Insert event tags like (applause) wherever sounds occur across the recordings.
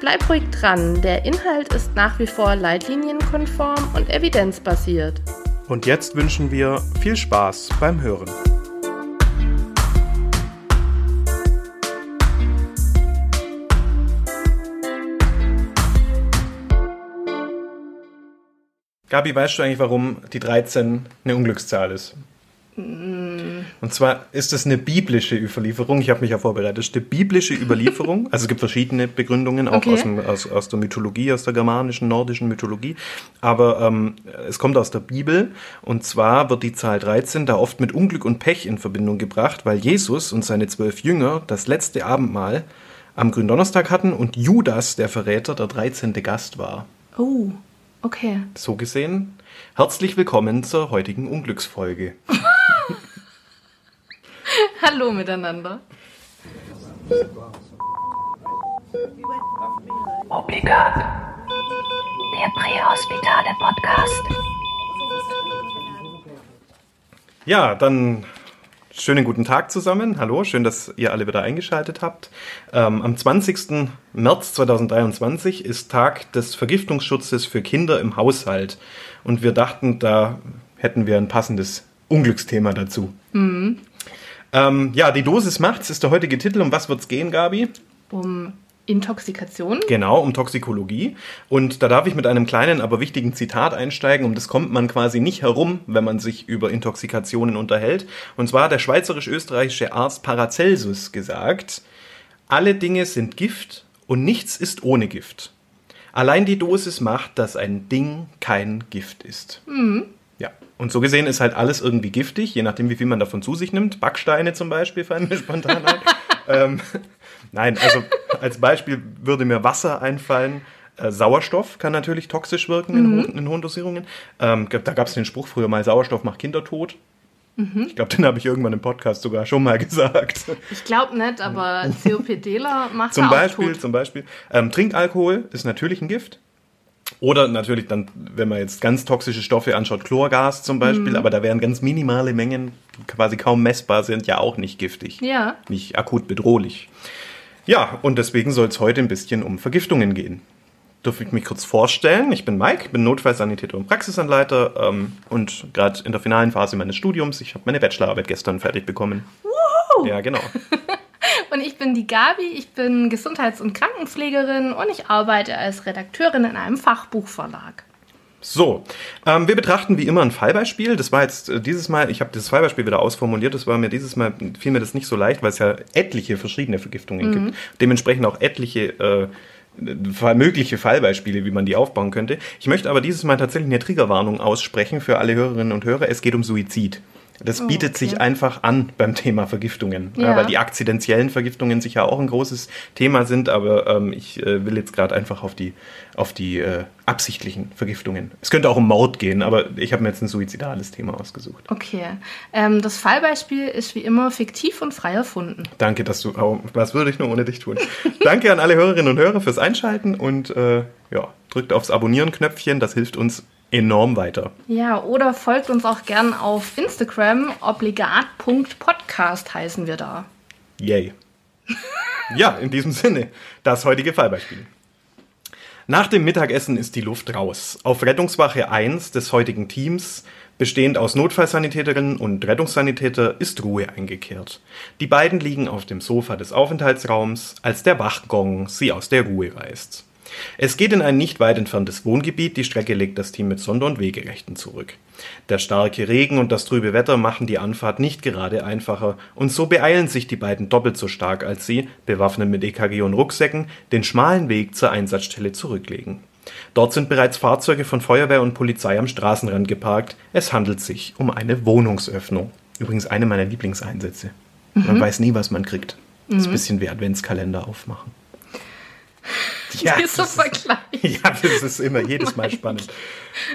Bleib ruhig dran, der Inhalt ist nach wie vor leitlinienkonform und evidenzbasiert. Und jetzt wünschen wir viel Spaß beim Hören. Gabi, weißt du eigentlich, warum die 13 eine Unglückszahl ist? Und zwar ist es eine biblische Überlieferung. Ich habe mich ja vorbereitet. Es ist eine biblische Überlieferung. (laughs) Also es gibt verschiedene Begründungen, auch okay. aus, dem, aus, aus, der Mythologie, aus der germanischen, nordischen Mythologie. Aber ähm, es kommt aus der Bibel. Und zwar wird die Zahl 13 da oft mit Unglück und Pech in Verbindung gebracht, weil Jesus und seine zwölf Jünger das letzte Abendmahl am Gründonnerstag hatten und Judas, der Verräter, der 13. Gast war. Oh, okay. So gesehen, herzlich willkommen zur heutigen Unglücksfolge. (laughs) (laughs) Hallo miteinander. Obligat. Der Prähospitale Podcast. Ja, dann schönen guten Tag zusammen. Hallo, schön, dass ihr alle wieder eingeschaltet habt. Ähm, am 20. März 2023 ist Tag des Vergiftungsschutzes für Kinder im Haushalt. Und wir dachten, da hätten wir ein passendes Unglücksthema dazu. Mhm. Ähm, ja, die Dosis macht's ist der heutige Titel. Um was wird's gehen, Gabi? Um Intoxikation. Genau, um Toxikologie. Und da darf ich mit einem kleinen, aber wichtigen Zitat einsteigen. Um das kommt man quasi nicht herum, wenn man sich über Intoxikationen unterhält. Und zwar hat der schweizerisch-österreichische Arzt Paracelsus gesagt, alle Dinge sind Gift und nichts ist ohne Gift. Allein die Dosis macht, dass ein Ding kein Gift ist. Mhm. Und so gesehen ist halt alles irgendwie giftig, je nachdem, wie viel man davon zu sich nimmt. Backsteine zum Beispiel fallen mir spontan ein. (laughs) ähm, nein, also als Beispiel würde mir Wasser einfallen. Äh, Sauerstoff kann natürlich toxisch wirken mhm. in, in, hohen Dosierungen. Ähm, da gab es den Spruch früher mal, Sauerstoff macht Kinder tot. Mhm. Ich glaube, den habe ich irgendwann im Podcast sogar schon mal (laughs) gesagt. Ich glaube nicht, aber (laughs) COPDler macht zum auch Beispiel, tot. Zum Beispiel. Ähm, Trinkalkohol ist natürlich ein Gift. Oder natürlich dann, wenn man jetzt ganz toxische Stoffe anschaut, Chlorgas zum Beispiel, mhm. aber da wären ganz minimale Mengen, quasi kaum messbar sind, ja auch nicht giftig. Ja. Nicht akut bedrohlich. Ja, und deswegen soll es heute ein bisschen um Vergiftungen gehen. Darf ich mich kurz vorstellen? Ich bin Mike, bin Notfallsanitäter und Praxisanleiter ähm, und gerade in der finalen Phase meines Studiums. Ich habe meine Bachelorarbeit gestern fertig bekommen. Woohoo! Ja, genau. (laughs) Und ich bin die Gabi, ich bin Gesundheits- und Krankenpflegerin und ich arbeite als Redakteurin in einem Fachbuchverlag. So, ähm, wir betrachten wie immer ein Fallbeispiel. Das war jetzt äh, dieses Mal, ich habe das Fallbeispiel wieder ausformuliert, das war mir dieses Mal, fiel mir das nicht so leicht, weil es ja etliche verschiedene Vergiftungen mhm. gibt. Dementsprechend auch etliche äh, mögliche Fallbeispiele, wie man die aufbauen könnte. Ich möchte aber dieses Mal tatsächlich eine Triggerwarnung aussprechen für alle Hörerinnen und Hörer. Es geht um Suizid. Das oh, bietet okay. sich einfach an beim Thema Vergiftungen, ja. weil die akzidentiellen Vergiftungen sicher auch ein großes Thema sind, aber ähm, ich äh, will jetzt gerade einfach auf die, auf die äh, absichtlichen Vergiftungen. Es könnte auch um Mord gehen, aber ich habe mir jetzt ein suizidales Thema ausgesucht. Okay. Ähm, das Fallbeispiel ist wie immer fiktiv und frei erfunden. Danke, dass du. Oh, was würde ich nur ohne dich tun? (laughs) Danke an alle Hörerinnen und Hörer fürs Einschalten und äh, ja, drückt aufs Abonnieren-Knöpfchen, das hilft uns enorm weiter. Ja, oder folgt uns auch gern auf Instagram. Obligat.podcast heißen wir da. Yay. ja, in diesem Sinne, das heutige Fallbeispiel. Nach dem Mittagessen ist die Luft raus. Auf Rettungswache 1 des heutigen Teams, bestehend aus Notfallsanitäterinnen und Rettungssanitäter, ist Ruhe eingekehrt. Die beiden liegen auf dem Sofa des Aufenthaltsraums, als der Wachgong sie aus der Ruhe reißt. Es geht in ein nicht weit entferntes Wohngebiet, die Strecke legt das Team mit Sonder- und Wegerechten zurück. Der starke Regen und das trübe Wetter machen die Anfahrt nicht gerade einfacher, und so beeilen sich die beiden doppelt so stark als sie, bewaffnet mit EKG und Rucksäcken, den schmalen Weg zur Einsatzstelle zurücklegen. Dort sind bereits Fahrzeuge von Feuerwehr und Polizei am Straßenrand geparkt. Es handelt sich um eine Wohnungsöffnung. Übrigens eine meiner Lieblingseinsätze. Man mhm. weiß nie, was man kriegt. Das ist ein mhm. bisschen wie Adventskalender aufmachen. Ja, Dieser das ist- Vergleich. (laughs) Ja, das ist immer jedes Mal spannend.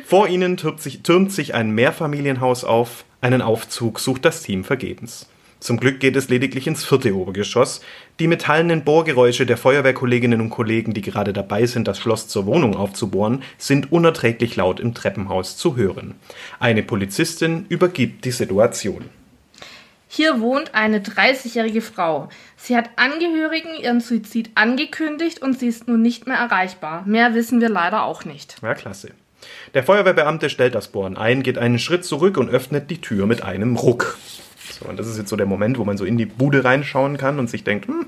Vor ihnen türmt sich, türmt sich ein Mehrfamilienhaus auf. Einen Aufzug sucht das Team vergebens. Zum Glück geht es lediglich ins vierte Obergeschoss. Die metallenen Bohrgeräusche der Feuerwehrkolleginnen und Kollegen, die gerade dabei sind, das Schloss zur Wohnung aufzubohren, sind unerträglich laut im Treppenhaus zu hören. Eine Polizistin übergibt die Situation. Hier wohnt eine 30-jährige Frau. Sie hat Angehörigen ihren Suizid angekündigt und sie ist nun nicht mehr erreichbar. Mehr wissen wir leider auch nicht. Ja, klasse. Der Feuerwehrbeamte stellt das Bohren ein, geht einen Schritt zurück und öffnet die Tür mit einem Ruck. So, und das ist jetzt so der Moment, wo man so in die Bude reinschauen kann und sich denkt, hm.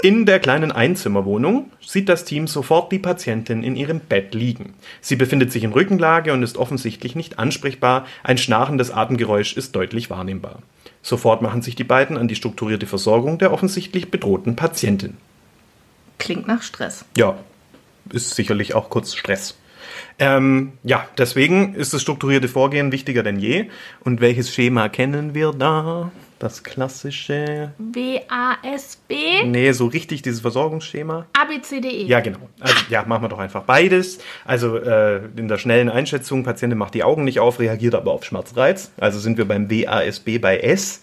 In der kleinen Einzimmerwohnung sieht das Team sofort die Patientin in ihrem Bett liegen. Sie befindet sich in Rückenlage und ist offensichtlich nicht ansprechbar. Ein schnarchendes Atemgeräusch ist deutlich wahrnehmbar. Sofort machen sich die beiden an die strukturierte Versorgung der offensichtlich bedrohten Patientin. Klingt nach Stress. Ja, ist sicherlich auch kurz Stress. Ähm, ja, deswegen ist das strukturierte Vorgehen wichtiger denn je. Und welches Schema kennen wir da? Das klassische. W-A-S-B? Nee, so richtig dieses Versorgungsschema. A-B-C-D-E. Ja, genau. Also, ja, machen wir doch einfach beides. Also äh, in der schnellen Einschätzung, Patientin macht die Augen nicht auf, reagiert aber auf Schmerzreiz. Also sind wir beim WASB bei S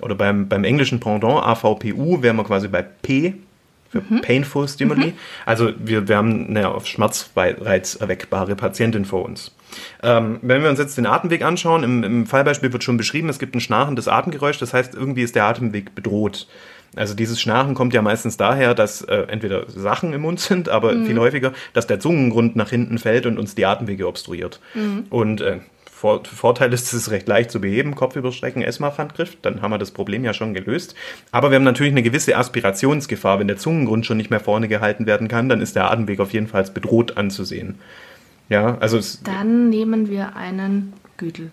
oder beim, beim englischen Pendant AVPU wären wir quasi bei P für Painful Stimuli. Also wir, wir haben eine auf Schmerzreiz erweckbare Patientin vor uns. Ähm, wenn wir uns jetzt den Atemweg anschauen, im, im Fallbeispiel wird schon beschrieben, es gibt ein schnarchendes Atemgeräusch, das heißt, irgendwie ist der Atemweg bedroht. Also dieses Schnarchen kommt ja meistens daher, dass äh, entweder Sachen im Mund sind, aber viel häufiger, dass der Zungengrund nach hinten fällt und uns die Atemwege obstruiert. Und äh, Vor Vorteil ist, es ist recht leicht zu beheben, Kopfüberstrecken, ESMA-Handgriff, dann haben wir das Problem ja schon gelöst. Aber wir haben natürlich eine gewisse Aspirationsgefahr. Wenn der Zungengrund schon nicht mehr vorne gehalten werden kann, dann ist der Atemweg auf jeden Fall als bedroht anzusehen. Ja, also Dann nehmen wir einen Gütel.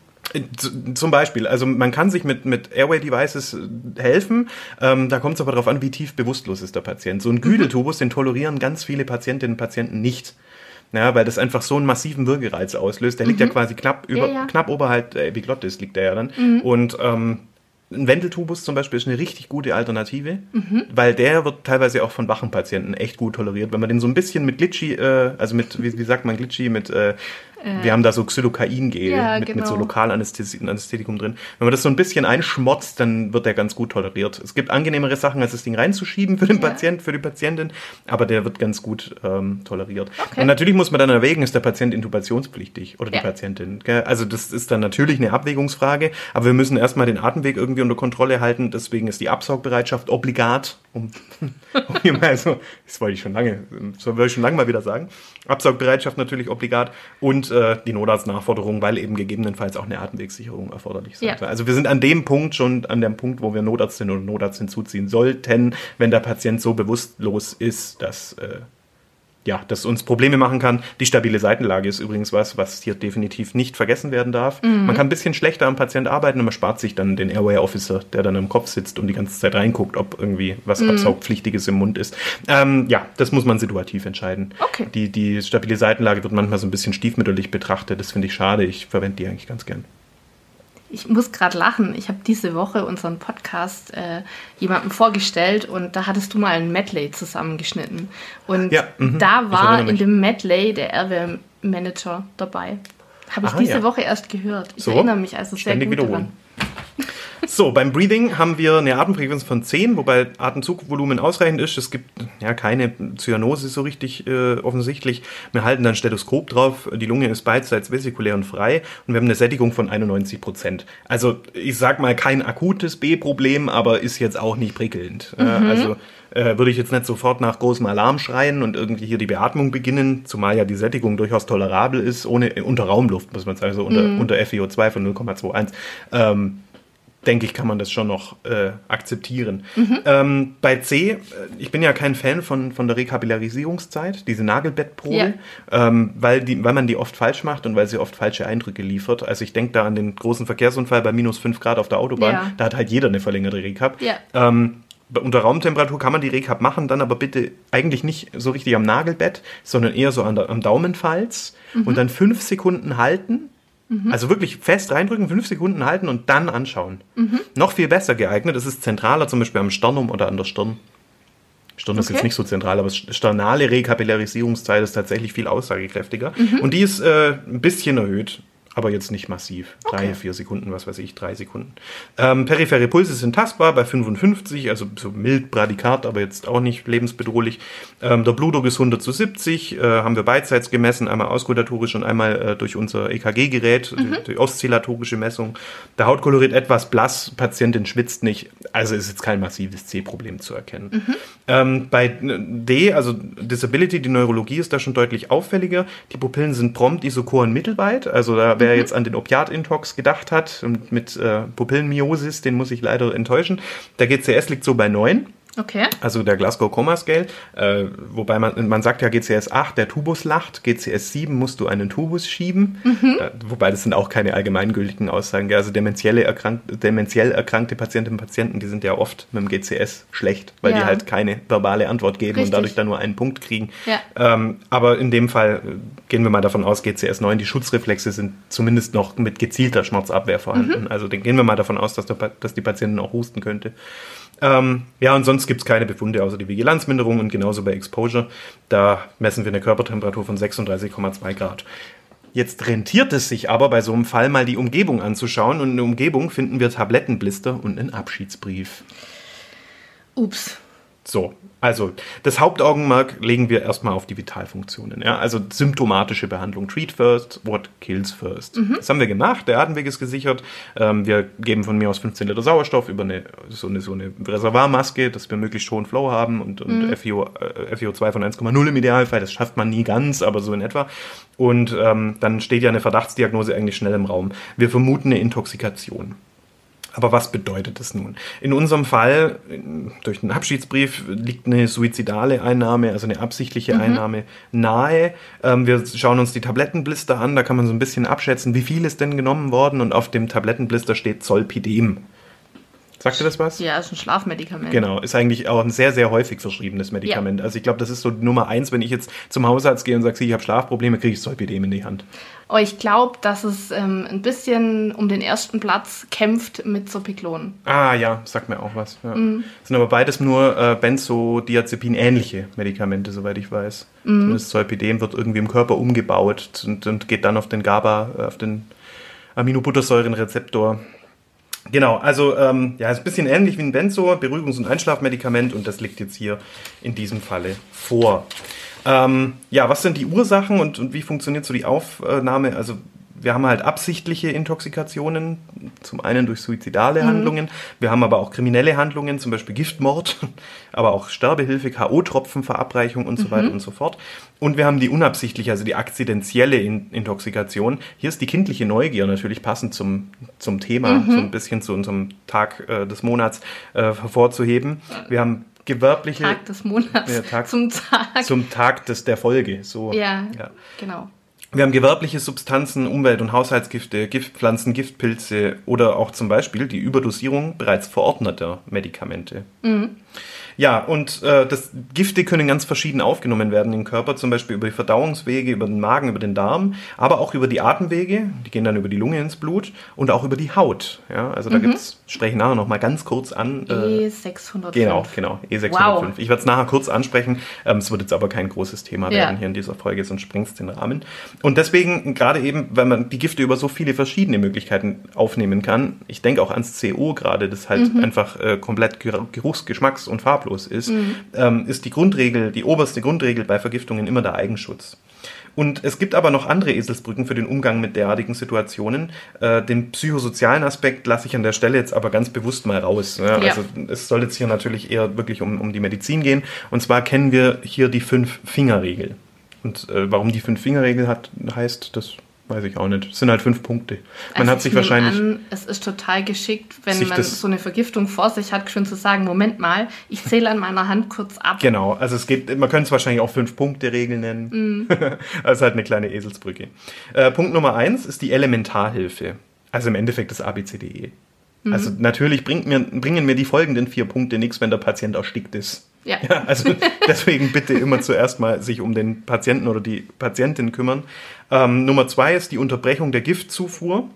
Z- Zum Beispiel, also man kann sich mit, mit Airway-Devices äh, helfen, ähm, da kommt es aber darauf an, wie tief bewusstlos ist der Patient. So ein Güdeltubus, den tolerieren ganz viele Patientinnen und Patienten nicht. Ja, weil das einfach so einen massiven Würgereiz auslöst. Der liegt ja quasi knapp über, Ja, ja. knapp oberhalb der Epiglottis liegt der ja dann. Und ähm, ein Wendeltubus zum Beispiel ist eine richtig gute Alternative, weil der wird teilweise auch von wachen Patienten echt gut toleriert. Wenn man den so ein bisschen mit Glitchy, äh, also mit, wie, wie sagt man Glitchy, mit, äh, wir haben da so Xylocain-Gel Ja, mit, mit so genau. Lokalanästhetikum drin. Wenn man das so ein bisschen einschmotzt, dann wird der ganz gut toleriert. Es gibt angenehmere Sachen, als das Ding reinzuschieben für den Ja. Patient, für die Patientin, aber der wird ganz gut ähm, toleriert. Okay. Und natürlich muss man dann erwägen, ist der Patient intubationspflichtig oder die Ja. Patientin. Gell? Also das ist dann natürlich eine Abwägungsfrage, aber wir müssen erstmal den Atemweg irgendwie unter Kontrolle halten. Deswegen ist die Absaugbereitschaft obligat. Um, (laughs) um hier mal so, das wollte ich schon lange, das wollte ich schon lange mal wieder sagen. Absaugbereitschaft natürlich obligat und äh, die Notarztnachforderung, weil eben gegebenenfalls auch eine Atemwegssicherung erforderlich sein Ja. soll. Also wir sind an dem Punkt schon an dem Punkt, wo wir Notärztin oder Notarzt hinzuziehen sollten, wenn der Patient so bewusstlos ist, dass äh, ja, das uns Probleme machen kann. Die stabile Seitenlage ist übrigens was, was hier definitiv nicht vergessen werden darf. Man kann ein bisschen schlechter am Patient arbeiten und man spart sich dann den Airway Officer, der dann im Kopf sitzt und die ganze Zeit reinguckt, ob irgendwie was Absaugpflichtiges im Mund ist. Ähm, ja, das muss man situativ entscheiden. Okay. Die, die stabile Seitenlage wird manchmal so ein bisschen stiefmütterlich betrachtet. Das finde ich schade. Ich verwende die eigentlich ganz gern. Ich muss gerade lachen. Ich habe diese Woche unseren Podcast äh, jemandem vorgestellt und da hattest du mal ein Medley zusammengeschnitten. Und Ja, mhm. da war in dem Medley der Airware-Manager dabei. Habe ich Aha, diese ja. Sehr erst gehört. Ich So. erinnere mich also sehr gut wiederholen. daran. So, beim Breathing haben wir eine Atemfrequenz von 10, wobei Atemzugvolumen ausreichend ist. Es gibt ja keine Zyanose so richtig äh, offensichtlich. Wir halten dann Stethoskop drauf. Die Lunge ist beidseits vesikulär und frei und wir haben eine Sättigung von 91 Prozent. Also ich sag mal kein akutes B-Problem, aber ist jetzt auch nicht prickelnd. Äh, also äh, würde ich jetzt nicht sofort nach großem Alarm schreien und irgendwie hier die Beatmung beginnen, zumal ja die Sättigung durchaus tolerabel ist, ohne äh, unter Raumluft, muss man sagen, also unter, unter FiO2 von 0,21. Ähm, denke ich, kann man das schon noch äh, akzeptieren. Ähm, bei C, äh, ich bin ja kein Fan von, von der Rekapillarisierungszeit, diese Nagelbettprobe, Ja. ähm, weil, die, weil man die oft falsch macht und weil sie oft falsche Eindrücke liefert. Also ich denke da an den großen Verkehrsunfall bei minus 5 Grad auf der Autobahn. Ja. Da hat halt jeder eine verlängerte Rekap. Ja. Ähm, unter Raumtemperatur kann man die Rekap machen, dann aber bitte eigentlich nicht so richtig am Nagelbett, sondern eher so der, am Daumenfalz und dann fünf Sekunden halten. Also wirklich fest reindrücken, fünf Sekunden halten und dann anschauen. Noch viel besser geeignet, das ist zentraler, zum Beispiel am Sternum oder an der Stirn. Stirn ist Okay. jetzt nicht so zentral, aber sternale Rekapillarisierungszeit ist tatsächlich viel aussagekräftiger. Und die ist äh, ein bisschen erhöht, aber jetzt nicht massiv. Drei, vier Sekunden, was weiß ich, drei Sekunden. Ähm, periphere Pulse sind tastbar bei 55, also so mild Bradikat, aber jetzt auch nicht lebensbedrohlich. Ähm, der Blutdruck ist 100 zu 70, äh, haben wir beidseits gemessen, einmal auskultatorisch und einmal äh, durch unser EKG-Gerät, die, die oszillatorische Messung. Der Hautkolorit etwas blass, Patientin schwitzt nicht, also ist jetzt kein massives C-Problem zu erkennen. Ähm, bei D, also Disability, die Neurologie ist da schon deutlich auffälliger. Die Pupillen sind prompt isokoren mittelweit. Also da wer jetzt an den Opiat-Intox gedacht hat und mit äh, Pupillenmiosis, den muss ich leider enttäuschen. Der GCS liegt so bei 9. Okay. Also der Glasgow Coma Scale, äh, wobei man, man sagt ja GCS 8, der Tubus lacht, GCS 7 musst du einen Tubus schieben, äh, wobei das sind auch keine allgemeingültigen Aussagen. gell. Also dementielle erkrank, dementiell erkrankte Patientinnen und Patienten, die sind ja oft mit dem GCS schlecht, weil die Ja. halt keine verbale Antwort geben Richtig. und dadurch dann nur einen Punkt kriegen. Ja. Ähm, aber in dem Fall äh, gehen wir mal davon aus, GCS 9, die Schutzreflexe sind zumindest noch mit gezielter Schmerzabwehr vorhanden. Also dann gehen wir mal davon aus, dass, der, dass die Patientin auch husten könnte. Ähm, ja, und sonst gibt es keine Befunde außer die Vigilanzminderung und genauso bei Exposure. Da messen wir eine Körpertemperatur von 36,2 Grad. Jetzt rentiert es sich aber bei so einem Fall mal die Umgebung anzuschauen und in der Umgebung finden wir Tablettenblister und einen Abschiedsbrief. Ups. So, also das Hauptaugenmerk legen wir erstmal auf die Vitalfunktionen. Ja? Also symptomatische Behandlung. Treat first, what kills first. Das haben wir gemacht, der Atemweg ist gesichert. Ähm, wir geben von mir aus 15 Liter Sauerstoff über eine, so, eine, so eine Reservoirmaske, dass wir möglichst hohen Flow haben und, und FiO, äh, FiO2 von 1,0 im Idealfall. Das schafft man nie ganz, aber so in etwa. Und ähm, dann steht ja eine Verdachtsdiagnose eigentlich schnell im Raum. Wir vermuten eine Intoxikation. Aber was bedeutet das nun? In unserem Fall, durch den Abschiedsbrief, liegt eine suizidale Einnahme, also eine absichtliche Einnahme nahe. Ähm, wir schauen uns die Tablettenblister an, da kann man so ein bisschen abschätzen, wie viel ist denn genommen worden und auf dem Tablettenblister steht Zolpidem. Sagt ihr das was? Ja, ist ein Schlafmedikament. Genau, ist eigentlich auch ein sehr, sehr häufig verschriebenes Medikament. Also ich glaube, das ist so Nummer eins, wenn ich jetzt zum Hausarzt gehe und sage, ich habe Schlafprobleme, kriege ich Zolpidem in die Hand. Aber ich glaube, dass es ähm, ein bisschen um den ersten Platz kämpft mit Zopiklon. Ah ja, sagt mir auch was. Ja. Sind aber beides nur äh, Benzodiazepin-ähnliche Medikamente, soweit ich weiß. Zumindest Zolpidem wird irgendwie im Körper umgebaut und, und geht dann auf den GABA, äh, auf den Aminobuttersäurenrezeptor. Genau, also ähm, ja, ist ein bisschen ähnlich wie ein Benzo, Beruhigungs- und Einschlafmedikament und das liegt jetzt hier in diesem Falle vor. Ähm, ja, was sind die Ursachen und, und wie funktioniert so die Aufnahme? Also wir haben halt absichtliche Intoxikationen, zum einen durch suizidale Handlungen, wir haben aber auch kriminelle Handlungen, zum Beispiel Giftmord, (laughs) aber auch Sterbehilfe, K.O.-Tropfenverabreichung und so weiter und so fort. Und wir haben die unabsichtliche, also die akzidentielle In Intoxikation. Hier ist die kindliche Neugier natürlich passend zum, zum Thema, so ein bisschen zu unserem Tag äh, des Monats äh, hervorzuheben. Wir haben gewerbliche Tag des Monats Ja, Tag- zum Tag. zum Tag des, der Folge. So. ja, Ja. genau. Wir haben gewerbliche Substanzen, Umwelt- und Haushaltsgifte, Giftpflanzen, Giftpilze oder auch zum Beispiel die Überdosierung bereits verordneter Medikamente. Ja, und äh, das, Gifte können ganz verschieden aufgenommen werden im Körper, zum Beispiel über die Verdauungswege, über den Magen, über den Darm, aber auch über die Atemwege, die gehen dann über die Lunge ins Blut und auch über die Haut. Ja, also da gibt's, spreche ich nachher noch mal ganz kurz an. Äh, E605. Genau, genau, E605. Wow. Ich werde es nachher kurz ansprechen. Ähm, es wird jetzt aber kein großes Thema Ja. werden hier in dieser Folge, sonst sprengt es den Rahmen. Und deswegen, gerade eben, weil man die Gifte über so viele verschiedene Möglichkeiten aufnehmen kann, ich denke auch ans CO gerade, das halt Mhm. einfach äh, komplett ger- geruchs-, geschmacks- und farblos ist, ähm, ist die Grundregel, die oberste Grundregel bei Vergiftungen immer der Eigenschutz. Und es gibt aber noch andere Eselsbrücken für den Umgang mit derartigen Situationen. Äh, den psychosozialen Aspekt lasse ich an der Stelle jetzt aber ganz bewusst mal raus. Ja, Ja. Also es soll jetzt hier natürlich eher wirklich um, um die Medizin gehen. Und zwar kennen wir hier die Fünf-Finger-Regel. Und äh, warum die Fünf-Finger-Regel hat, heißt, das weiß ich auch nicht. Es sind halt fünf Punkte. Man Also hat ich sich wahrscheinlich... An, es ist total geschickt, wenn man so eine Vergiftung vor sich hat, schon zu sagen, Moment mal, ich zähle an meiner Hand kurz ab. Genau, also es geht, man könnte es wahrscheinlich auch Fünf-Punkte-Regel nennen. das (laughs) ist halt eine kleine Eselsbrücke. Äh, Punkt Nummer eins ist die Elementarhilfe. Also im Endeffekt das ABCDE. Also natürlich bringt mir, bringen mir die folgenden vier Punkte nichts, wenn der Patient erstickt ist. Ja. Ja, also (laughs) deswegen bitte immer zuerst mal sich um den Patienten oder die Patientin kümmern. Ähm, Nummer zwei ist die Unterbrechung der Giftzufuhr.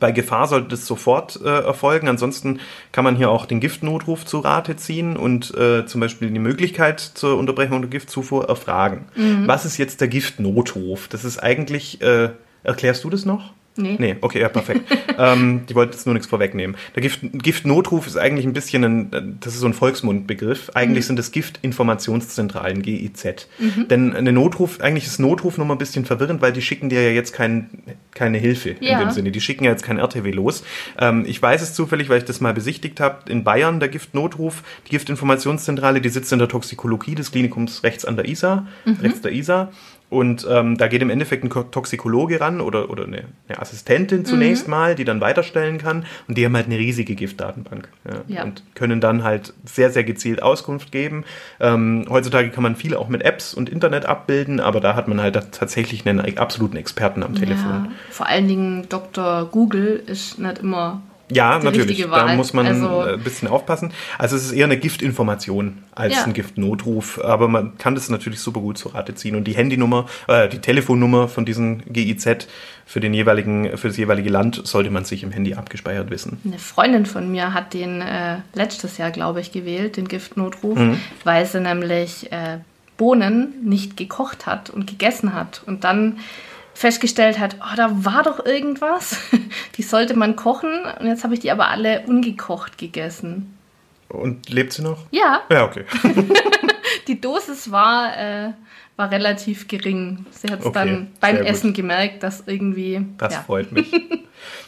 Bei Gefahr sollte das sofort äh, erfolgen. Ansonsten kann man hier auch den Giftnotruf zu Rate ziehen und äh, zum Beispiel die Möglichkeit zur Unterbrechung der Giftzufuhr erfragen. Was ist jetzt der Giftnotruf? Das ist eigentlich, äh, erklärst du das noch? Nee. Nee, okay, ja, perfekt. (laughs) ähm, die wollte jetzt nur nichts vorwegnehmen. Der Gift, Giftnotruf ist eigentlich ein bisschen ein, das ist so ein Volksmundbegriff. Eigentlich sind es Giftinformationszentralen, GIZ. Denn eine Notruf, eigentlich ist Notruf nochmal ein bisschen verwirrend, weil die schicken dir ja jetzt kein, keine Hilfe Ja. in dem Sinne. Die schicken ja jetzt kein RTW los. Ähm, ich weiß es zufällig, weil ich das mal besichtigt habe. In Bayern, der Giftnotruf, die Giftinformationszentrale, die sitzt in der Toxikologie des Klinikums rechts an der Isar, rechts der Isar. Und ähm, da geht im Endeffekt ein Ko- Toxikologe ran oder, oder eine, eine Assistentin zunächst mal, die dann weiterstellen kann. Und die haben halt eine riesige Giftdatenbank. Ja, Ja. Und können dann halt sehr, sehr gezielt Auskunft geben. Ähm, heutzutage kann man viel auch mit Apps und Internet abbilden, aber da hat man halt tatsächlich einen absoluten Experten am Telefon. Ja, vor allen Dingen Dr. Google ist nicht immer. Ja, die natürlich. Da muss man Also- äh, ein bisschen aufpassen. Also es ist eher eine Giftinformation als Ja. ein Giftnotruf, aber man kann das natürlich super gut zu Rate ziehen. Und die Handynummer, äh, die Telefonnummer von diesem GIZ für den jeweiligen, für das jeweilige Land sollte man sich im Handy abgespeichert wissen. Eine Freundin von mir hat den äh, letztes Jahr, glaube ich, gewählt, den Giftnotruf, Mhm. weil sie nämlich äh, Bohnen nicht gekocht hat und gegessen hat und dann festgestellt hat, oh, da war doch irgendwas, (laughs) die sollte man kochen und jetzt habe ich die aber alle ungekocht gegessen. Und lebt sie noch? Ja, Ja, okay. (laughs) die Dosis war, äh, war relativ gering. Sie hat es Okay, dann beim sehr gut. Essen gemerkt, dass irgendwie. Das ja. freut mich.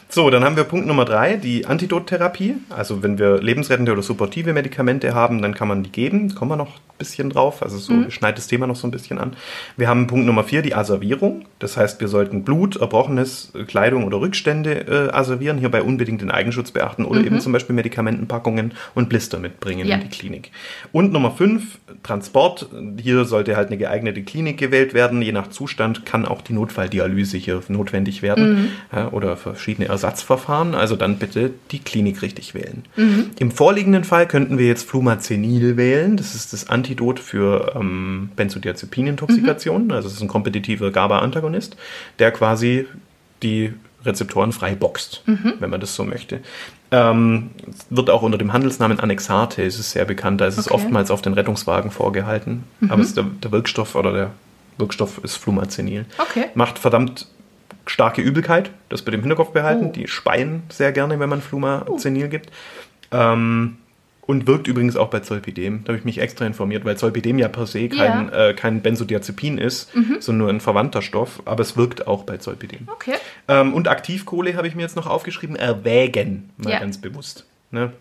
So, dann haben wir Punkt Nummer drei, die Antidottherapie. Also wenn wir lebensrettende oder supportive Medikamente haben, dann kann man die geben. Kommen wir noch ein bisschen drauf. Also so Mhm. schneidet das Thema noch so ein bisschen an. Wir haben Punkt Nummer vier, die Asservierung. Das heißt, wir sollten Blut, Erbrochenes, äh, Kleidung oder Rückstände äh, asservieren. Hierbei unbedingt den Eigenschutz beachten oder eben zum Beispiel Medikamentenpackungen und Blister mitbringen Mhm. Ja. in die Klinik. Und Nummer fünf, Transport. Hier sollte halt eine geeignete Klinik gewählt werden. Je nach Zustand kann auch die Notfalldialyse hier notwendig werden ja, oder verschiedene Ersatzverfahren. Also dann bitte die Klinik richtig wählen. Im vorliegenden Fall könnten wir jetzt Flumazenil wählen. Das ist das Antidot für ähm, Benzodiazepinintoxikation. Also es ist ein kompetitiver GABA-Antagonist, der quasi die Rezeptoren frei boxt, wenn man das so möchte. Ähm, es wird auch unter dem Handelsnamen Annexate, es ist sehr bekannt, da ist es Okay. oftmals auf den Rettungswagen vorgehalten. Aber es ist der, der Wirkstoff oder der Wirkstoff ist Flumazenil. Okay. Macht verdammt starke Übelkeit, das bitte im Hinterkopf behalten. Oh. Die speien sehr gerne, wenn man Flumazenil gibt. Ähm, und wirkt übrigens auch bei Zolpidem. Da habe ich mich extra informiert, weil Zolpidem ja per se kein, äh, kein Benzodiazepin ist, sondern nur ein verwandter Stoff. Aber es wirkt auch bei Zolpidem. Okay. Ähm, und Aktivkohle habe ich mir jetzt noch aufgeschrieben. Erwägen, mal Ja. ganz bewusst. Ne?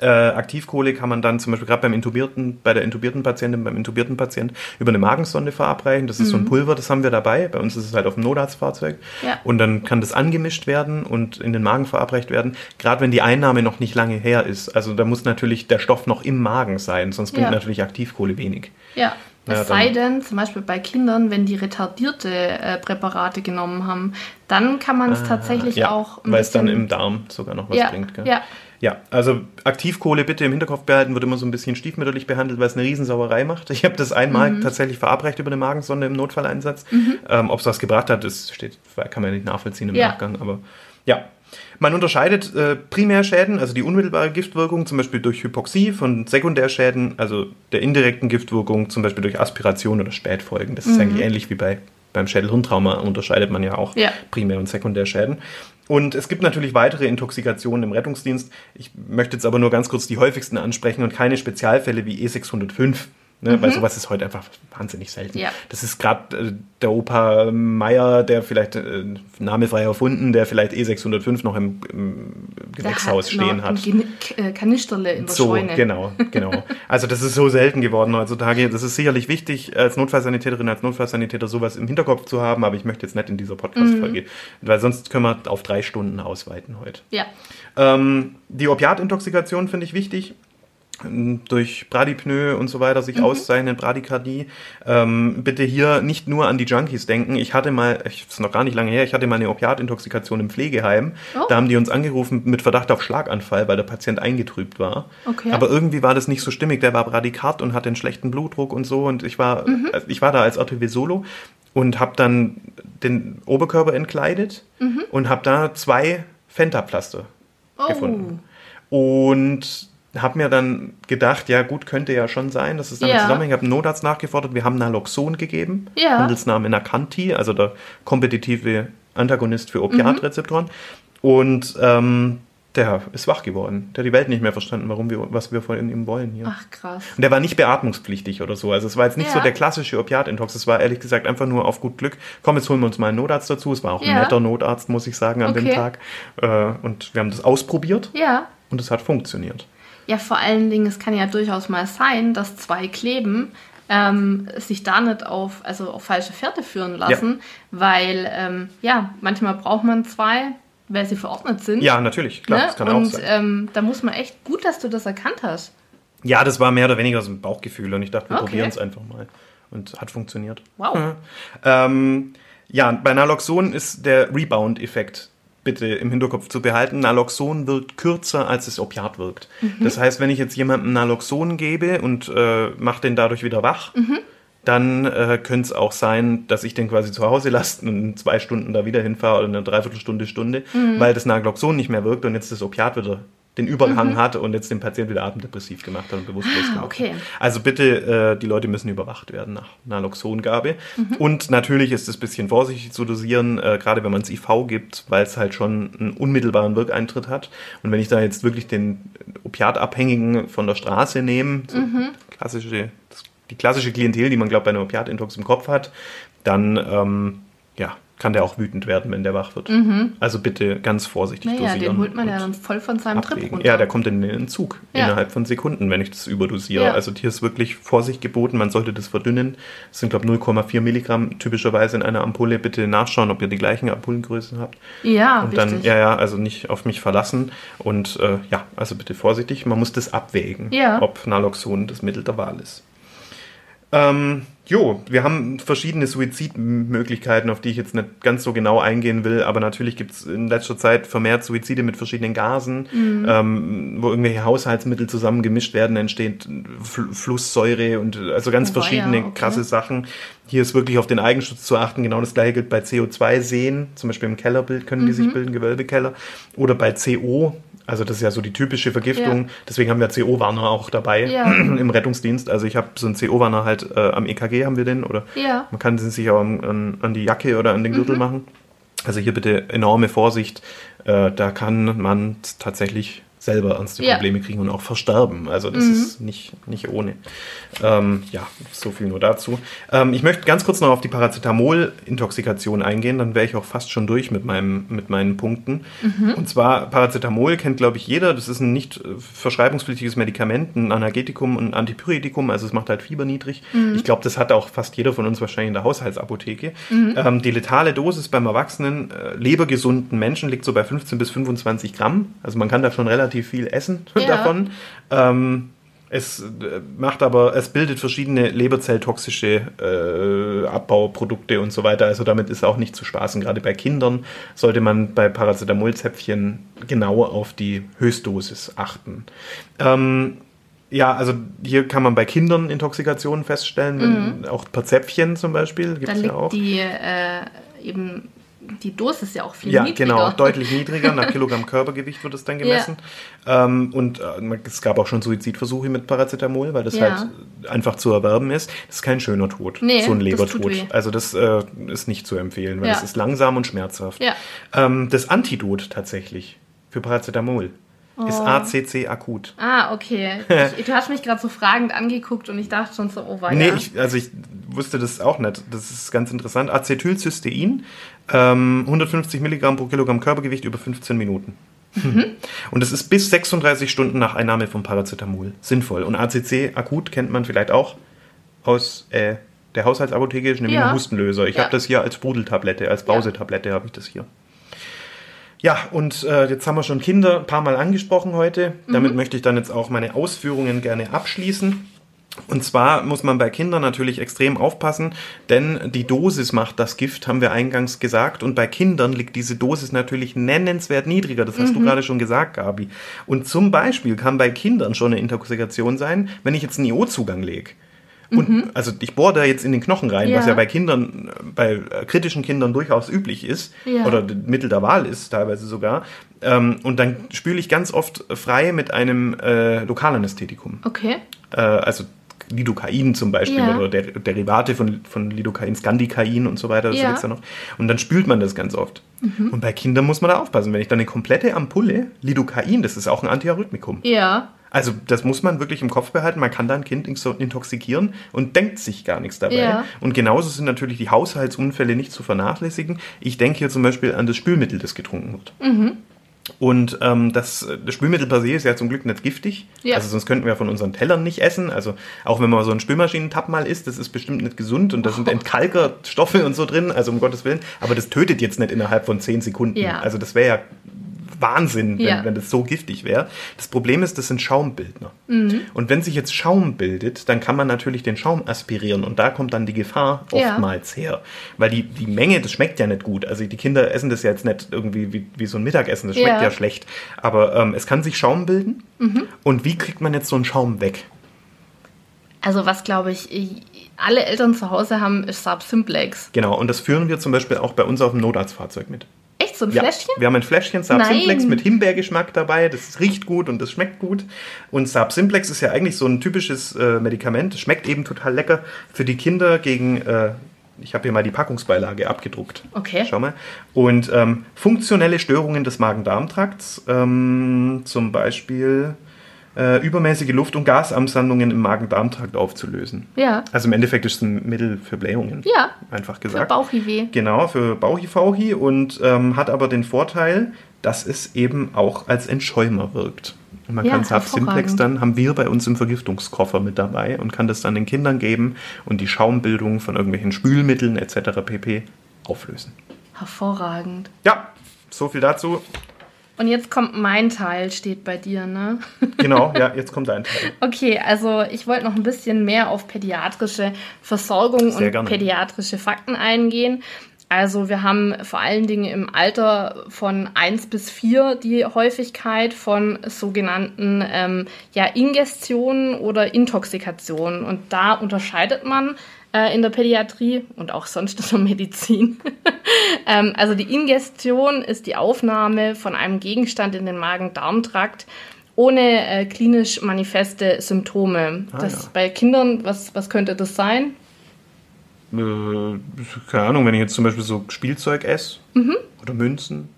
Äh, Aktivkohle kann man dann zum Beispiel gerade beim intubierten, bei der intubierten Patientin, beim intubierten Patient über eine Magensonde verabreichen. Das ist so ein Pulver, das haben wir dabei. Bei uns ist es halt auf dem Notarztfahrzeug. Ja. Und dann kann das angemischt werden und in den Magen verabreicht werden. Gerade wenn die Einnahme noch nicht lange her ist. Also da muss natürlich der Stoff noch im Magen sein, sonst bringt Ja. natürlich Aktivkohle wenig. Ja. Ja, Es sei denn, zum Beispiel bei Kindern, wenn die retardierte äh, Präparate genommen haben, dann kann man es tatsächlich Ah, ja, auch weil es dann im Darm sogar noch was ja, bringt. Gell? ja, Ja, also Aktivkohle bitte im Hinterkopf behalten, wird immer so ein bisschen stiefmütterlich behandelt, weil es eine Riesensauerei macht. Ich habe das einmal Mhm. tatsächlich verabreicht über eine Magensonde im Notfalleinsatz. Ähm, Ob es was gebracht hat, das steht, kann man ja nicht nachvollziehen im Ja. Nachgang, aber ja. Man unterscheidet äh, Primärschäden, also die unmittelbare Giftwirkung, zum Beispiel durch Hypoxie, von Sekundärschäden, also der indirekten Giftwirkung, zum Beispiel durch Aspiration oder Spätfolgen. Das ist eigentlich ähnlich wie bei, beim Schädelhirntrauma, unterscheidet man ja auch Ja. Primär- und Sekundärschäden. Und es gibt natürlich weitere Intoxikationen im Rettungsdienst. Ich möchte jetzt aber nur ganz kurz die häufigsten ansprechen und keine Spezialfälle wie E605. Ne, Weil sowas ist heute einfach wahnsinnig selten. Ja. Das ist gerade äh, der Opa Meier, der vielleicht, äh, namefrei erfunden, der vielleicht E605 noch im, im Gewächshaus stehen noch hat. Ein äh, Kanisterle in der So, Scheune. genau, genau. Also das ist so selten geworden heutzutage. Das ist sicherlich wichtig, als Notfallsanitäterin, als Notfallsanitäter sowas im Hinterkopf zu haben, aber ich möchte jetzt nicht in dieser Podcast-Folge, Mhm. weil sonst können wir auf drei Stunden ausweiten heute. Ja. Ähm, die Opiatintoxikation finde ich wichtig. Ähm, Durch Bradipnoe und so weiter sich auszeichnen, Bradykardie. Ähm, bitte hier nicht nur an die Junkies denken. Ich hatte mal, ich, ist noch gar nicht lange her, ich hatte mal eine Opiatintoxikation im Pflegeheim. Oh. Da haben die uns angerufen mit Verdacht auf Schlaganfall, weil der Patient eingetrübt war. Okay. Aber irgendwie war das nicht so stimmig. Der war Bradykard und hatte einen schlechten Blutdruck und so. Und ich war, also ich war da als RTW Solo und habe dann den Oberkörper entkleidet und habe da zwei Fentapflaster Oh. gefunden. Und habe mir dann gedacht, ja gut, könnte ja schon sein, dass es damit Ja. zusammenhängt. Ich habe einen Notarzt nachgefordert, wir haben Naloxon gegeben, Ja. Handelsname Nacanti, also der kompetitive Antagonist für Opiatrezeptoren. Und ähm, der ist wach geworden. Der hat die Welt nicht mehr verstanden, warum wir, was wir von ihm wollen hier. Ach, krass. Und der war nicht beatmungspflichtig oder so. Also es war jetzt nicht Ja. so der klassische Opiatintox. Es war ehrlich gesagt einfach nur auf gut Glück. Komm, jetzt holen wir uns mal einen Notarzt dazu. Es war auch ein Ja. netter Notarzt, muss ich sagen, an dem Okay. Tag. Äh, und wir haben das ausprobiert Ja. und es hat funktioniert. Ja, vor allen Dingen, es kann ja durchaus mal sein, dass zwei Kleben ähm, sich da nicht auf, also auf falsche Fährte führen lassen, weil ähm, ja, manchmal braucht man zwei, weil sie verordnet sind. Ja, natürlich, klar, ne? das kann auch Und sein. ähm, da muss man echt gut, dass du das erkannt hast. Ja, das war mehr oder weniger so ein Bauchgefühl und ich dachte, wir Okay. probieren es einfach mal. Und hat funktioniert. Wow. Ähm, ja, bei Naloxon ist der Rebound-Effekt bitte im Hinterkopf zu behalten. Naloxon wirkt kürzer, als das Opiat wirkt. Mhm. Das heißt, wenn ich jetzt jemandem Naloxon gebe und äh, mache den dadurch wieder wach, Mhm. dann äh, könnte es auch sein, dass ich den quasi zu Hause lasse und in zwei Stunden da wieder hinfahre oder eine Dreiviertelstunde, Stunde, Mhm. weil das Naloxon nicht mehr wirkt und jetzt das Opiat wieder den Überhang hat und jetzt den Patienten wieder atemdepressiv gemacht hat und bewusstlos gemacht Mhm. okay. hat. Also bitte, äh, die Leute müssen überwacht werden nach Naloxongabe. Und natürlich ist es ein bisschen vorsichtig zu dosieren, äh, gerade wenn man es IV gibt, weil es halt schon einen unmittelbaren Wirkeintritt hat. Und wenn ich da jetzt wirklich den Opiatabhängigen von der Straße nehme, so klassische, das, die klassische Klientel, die man, glaube ich, bei einer Opiatintox im Kopf hat, dann ähm, ja, kann der auch wütend werden, wenn der wach wird. Also bitte ganz vorsichtig Naja, dosieren. den holt man ja dann voll von seinem Trip abwägen. runter. Ja, der kommt in den Entzug Ja. innerhalb von Sekunden, wenn ich das überdosiere. Ja. Also hier ist wirklich Vorsicht geboten, man sollte das verdünnen. Das sind, glaube ich, 0,4 Milligramm typischerweise in einer Ampulle. Bitte nachschauen, ob ihr die gleichen Ampullengrößen habt. ja, Und wichtig. dann, ja, ja, also nicht auf mich verlassen. Und äh, ja, also bitte vorsichtig, man muss das abwägen, Ja. ob Naloxon das Mittel der Wahl ist. Ähm, jo, wir haben verschiedene Suizidmöglichkeiten, auf die ich jetzt nicht ganz so genau eingehen will, aber natürlich gibt es in letzter Zeit vermehrt Suizide mit verschiedenen Gasen, Mhm. ähm, wo irgendwelche Haushaltsmittel zusammengemischt werden, entsteht Fl Flusssäure und also ganz Oh, verschiedene okay. krasse Sachen. Hier ist wirklich auf den Eigenschutz zu achten. Genau das gleiche gilt bei CO2-Seen, zum Beispiel im Kellerbild können die Mhm. sich bilden, Gewölbekeller, oder bei CO. Also das ist ja so die typische Vergiftung. Ja. Deswegen haben wir CO-Warner auch dabei Ja. (clears throat) im Rettungsdienst. Also ich habe so einen CO-Warner halt äh, am EKG haben wir den oder Ja. man kann den sich auch an, an, die Jacke oder an den Mhm. Gürtel machen. Also hier bitte enorme Vorsicht. Äh, da kann man tatsächlich selber ernste Ja. Probleme kriegen und auch versterben. Also das Mhm. ist nicht, nicht ohne. Ähm, ja, so viel nur dazu. Ähm, ich möchte ganz kurz noch auf die Paracetamol-Intoxikation eingehen, dann wäre ich auch fast schon durch mit, meinem, mit meinen Punkten. Mhm. Und zwar Paracetamol kennt, glaube ich, jeder. Das ist ein nicht äh, verschreibungspflichtiges Medikament, ein Analgetikum und ein Antipyretikum, also es macht halt Fieber niedrig. Mhm. Ich glaube, das hat auch fast jeder von uns wahrscheinlich in der Haushaltsapotheke. Ähm, die letale Dosis beim erwachsenen, äh, lebergesunden Menschen liegt so bei 15 bis 25 Gramm. Also man kann da schon relativ viel essen (laughs) Ja. davon. Ähm, es äh, macht aber, es bildet verschiedene leberzelltoxische äh, Abbauprodukte und so weiter. Also damit ist auch nicht zu spaßen. Gerade bei Kindern sollte man bei Paracetamolzäpfchen genau auf die Höchstdosis achten. Ähm, ja, also hier kann man bei Kindern Intoxikationen feststellen, wenn, auch per Zäpfchen zum Beispiel gibt es ja auch. die äh, eben die Dosis ja auch viel Ja, niedriger. genau, (laughs) deutlich niedriger. Nach Kilogramm Körpergewicht wird es dann gemessen. Ähm, und äh, es gab auch schon Suizidversuche mit Paracetamol, weil das Ja. halt einfach zu erwerben ist. Das ist kein schöner Tod, Nee, so ein Lebertod. Also das äh, ist nicht zu empfehlen, weil Ja. es ist langsam und schmerzhaft. Ja. Ähm, das Antidot tatsächlich für Paracetamol ist Oh. ACC akut. Ah, okay. (laughs) Ich, du hast mich gerade so fragend angeguckt und ich dachte schon so, oh weia. Nee, ich, also ich wusste das auch nicht. Das ist ganz interessant. Acetylcystein, ähm, 150 Milligramm pro Kilogramm Körpergewicht über 15 Minuten. Mhm. (laughs) Und es ist bis 36 Stunden nach Einnahme von Paracetamol sinnvoll. Und ACC akut kennt man vielleicht auch aus äh, der Haushaltsapotheke, ist nämlich Ja. ein Hustenlöser. Ich Ja. habe das hier als Sprudeltablette, als Bausetablette habe ich das hier. Ja, und äh, jetzt haben wir schon Kinder ein paar Mal angesprochen heute. Damit Mhm. möchte ich dann jetzt auch meine Ausführungen gerne abschließen. Und zwar muss man bei Kindern natürlich extrem aufpassen, denn die Dosis macht das Gift, haben wir eingangs gesagt. Und bei Kindern liegt diese Dosis natürlich nennenswert niedriger. Das hast du gerade schon gesagt, Gabi. Und zum Beispiel kann bei Kindern schon eine Intoxikation sein, wenn ich jetzt einen IO-Zugang lege. Und also ich bohre da jetzt in den Knochen rein, was Ja. ja bei Kindern, bei äh, kritischen Kindern durchaus üblich ist Ja. oder Mittel der Wahl ist teilweise sogar. Ähm, und dann spüle ich ganz oft frei mit einem äh, Lokalanästhetikum. Okay. Äh, also Lidocain zum Beispiel Ja. oder der, Derivate von, von Lidocain, Scandicain und so weiter. Das Ja. Mhm. gibt's ja noch. Und dann spült man das ganz oft. Und bei Kindern muss man da aufpassen. Wenn ich dann eine komplette Ampulle Lidocain, das ist auch ein Antiarrhythmikum. Ja. Also das muss man wirklich im Kopf behalten. Man kann da ein Kind intoxikieren und denkt sich gar nichts dabei. Ja. Und genauso sind natürlich die Haushaltsunfälle nicht zu vernachlässigen. Ich denke hier zum Beispiel an das Spülmittel, das getrunken wird. Mhm. Und ähm, das, das Spülmittel per se ist ja zum Glück nicht giftig. Ja. Also sonst könnten wir von unseren Tellern nicht essen. Also auch wenn man so einen Spülmaschinentab mal isst, das ist bestimmt nicht gesund und da sind (laughs) Entkalkerstoffe und so drin, also um Gottes Willen. Aber das tötet jetzt nicht innerhalb von 10 Sekunden. Ja. Also das wäre ja Wahnsinn, wenn, Ja. wenn das so giftig wäre. Das Problem ist, das sind Schaumbildner. Mhm. Und wenn sich jetzt Schaum bildet, dann kann man natürlich den Schaum aspirieren und da kommt dann die Gefahr Ja. oftmals her. Weil die, die Menge, das schmeckt ja nicht gut. Also die Kinder essen das ja jetzt nicht irgendwie wie, wie so ein Mittagessen, das schmeckt Ja. ja, schlecht. Aber ähm, es kann sich Schaum bilden. Mhm. Und wie kriegt man jetzt so einen Schaum weg? Also was glaube ich, alle Eltern zu Hause haben, ist Sub Simplex. Genau, und das führen wir zum Beispiel auch bei uns auf dem Notarztfahrzeug mit. Echt so ein Ja, Fläschchen? wir haben ein Fläschchen Saab. Simplex mit Himbeergeschmack dabei. Das riecht gut und das schmeckt gut. Und Saab Simplex ist ja eigentlich so ein typisches äh, Medikament. Das schmeckt eben total lecker für die Kinder gegen. Äh, ich habe hier mal die Packungsbeilage abgedruckt. Okay. Schau mal. Und ähm, funktionelle Störungen des Magen-Darm-Trakts, ähm, zum Beispiel äh, übermäßige Luft- und Gasansammlungen im Magen-Darm-Trakt aufzulösen. Ja. Also im Endeffekt ist es ein Mittel für Blähungen. Ja. Einfach Für gesagt. Bauchweh. Genau, für Bauchi-Fauchi und ähm, hat aber den Vorteil, dass es eben auch als Entschäumer wirkt. Und man Ja, kann Sab Simplex dann, haben wir bei uns im Vergiftungskoffer mit dabei und kann das dann den Kindern geben und die Schaumbildung von irgendwelchen Spülmitteln etc. pp. auflösen. Hervorragend. Ja, so viel dazu. Und jetzt kommt mein Teil, steht bei dir, ne? (laughs) Genau, ja, jetzt kommt ein Teil. Okay, also ich wollte noch ein bisschen mehr auf pädiatrische Versorgung Sehr und gerne. pädiatrische Fakten eingehen. Also wir haben vor allen Dingen im Alter von 1 bis 4 die Häufigkeit von sogenannten ähm, ja, Ingestionen oder Intoxikationen. Und da unterscheidet man äh, in der Pädiatrie und auch sonst in der Medizin. (laughs) ähm, also die Ingestion ist die Aufnahme von einem Gegenstand in den Magen-Darm-Trakt ohne äh, klinisch manifeste Symptome. Ah, das ja. bei Kindern, was, was könnte das sein? Äh, keine Ahnung, wenn ich jetzt zum Beispiel so Spielzeug esse Mhm. oder Münzen.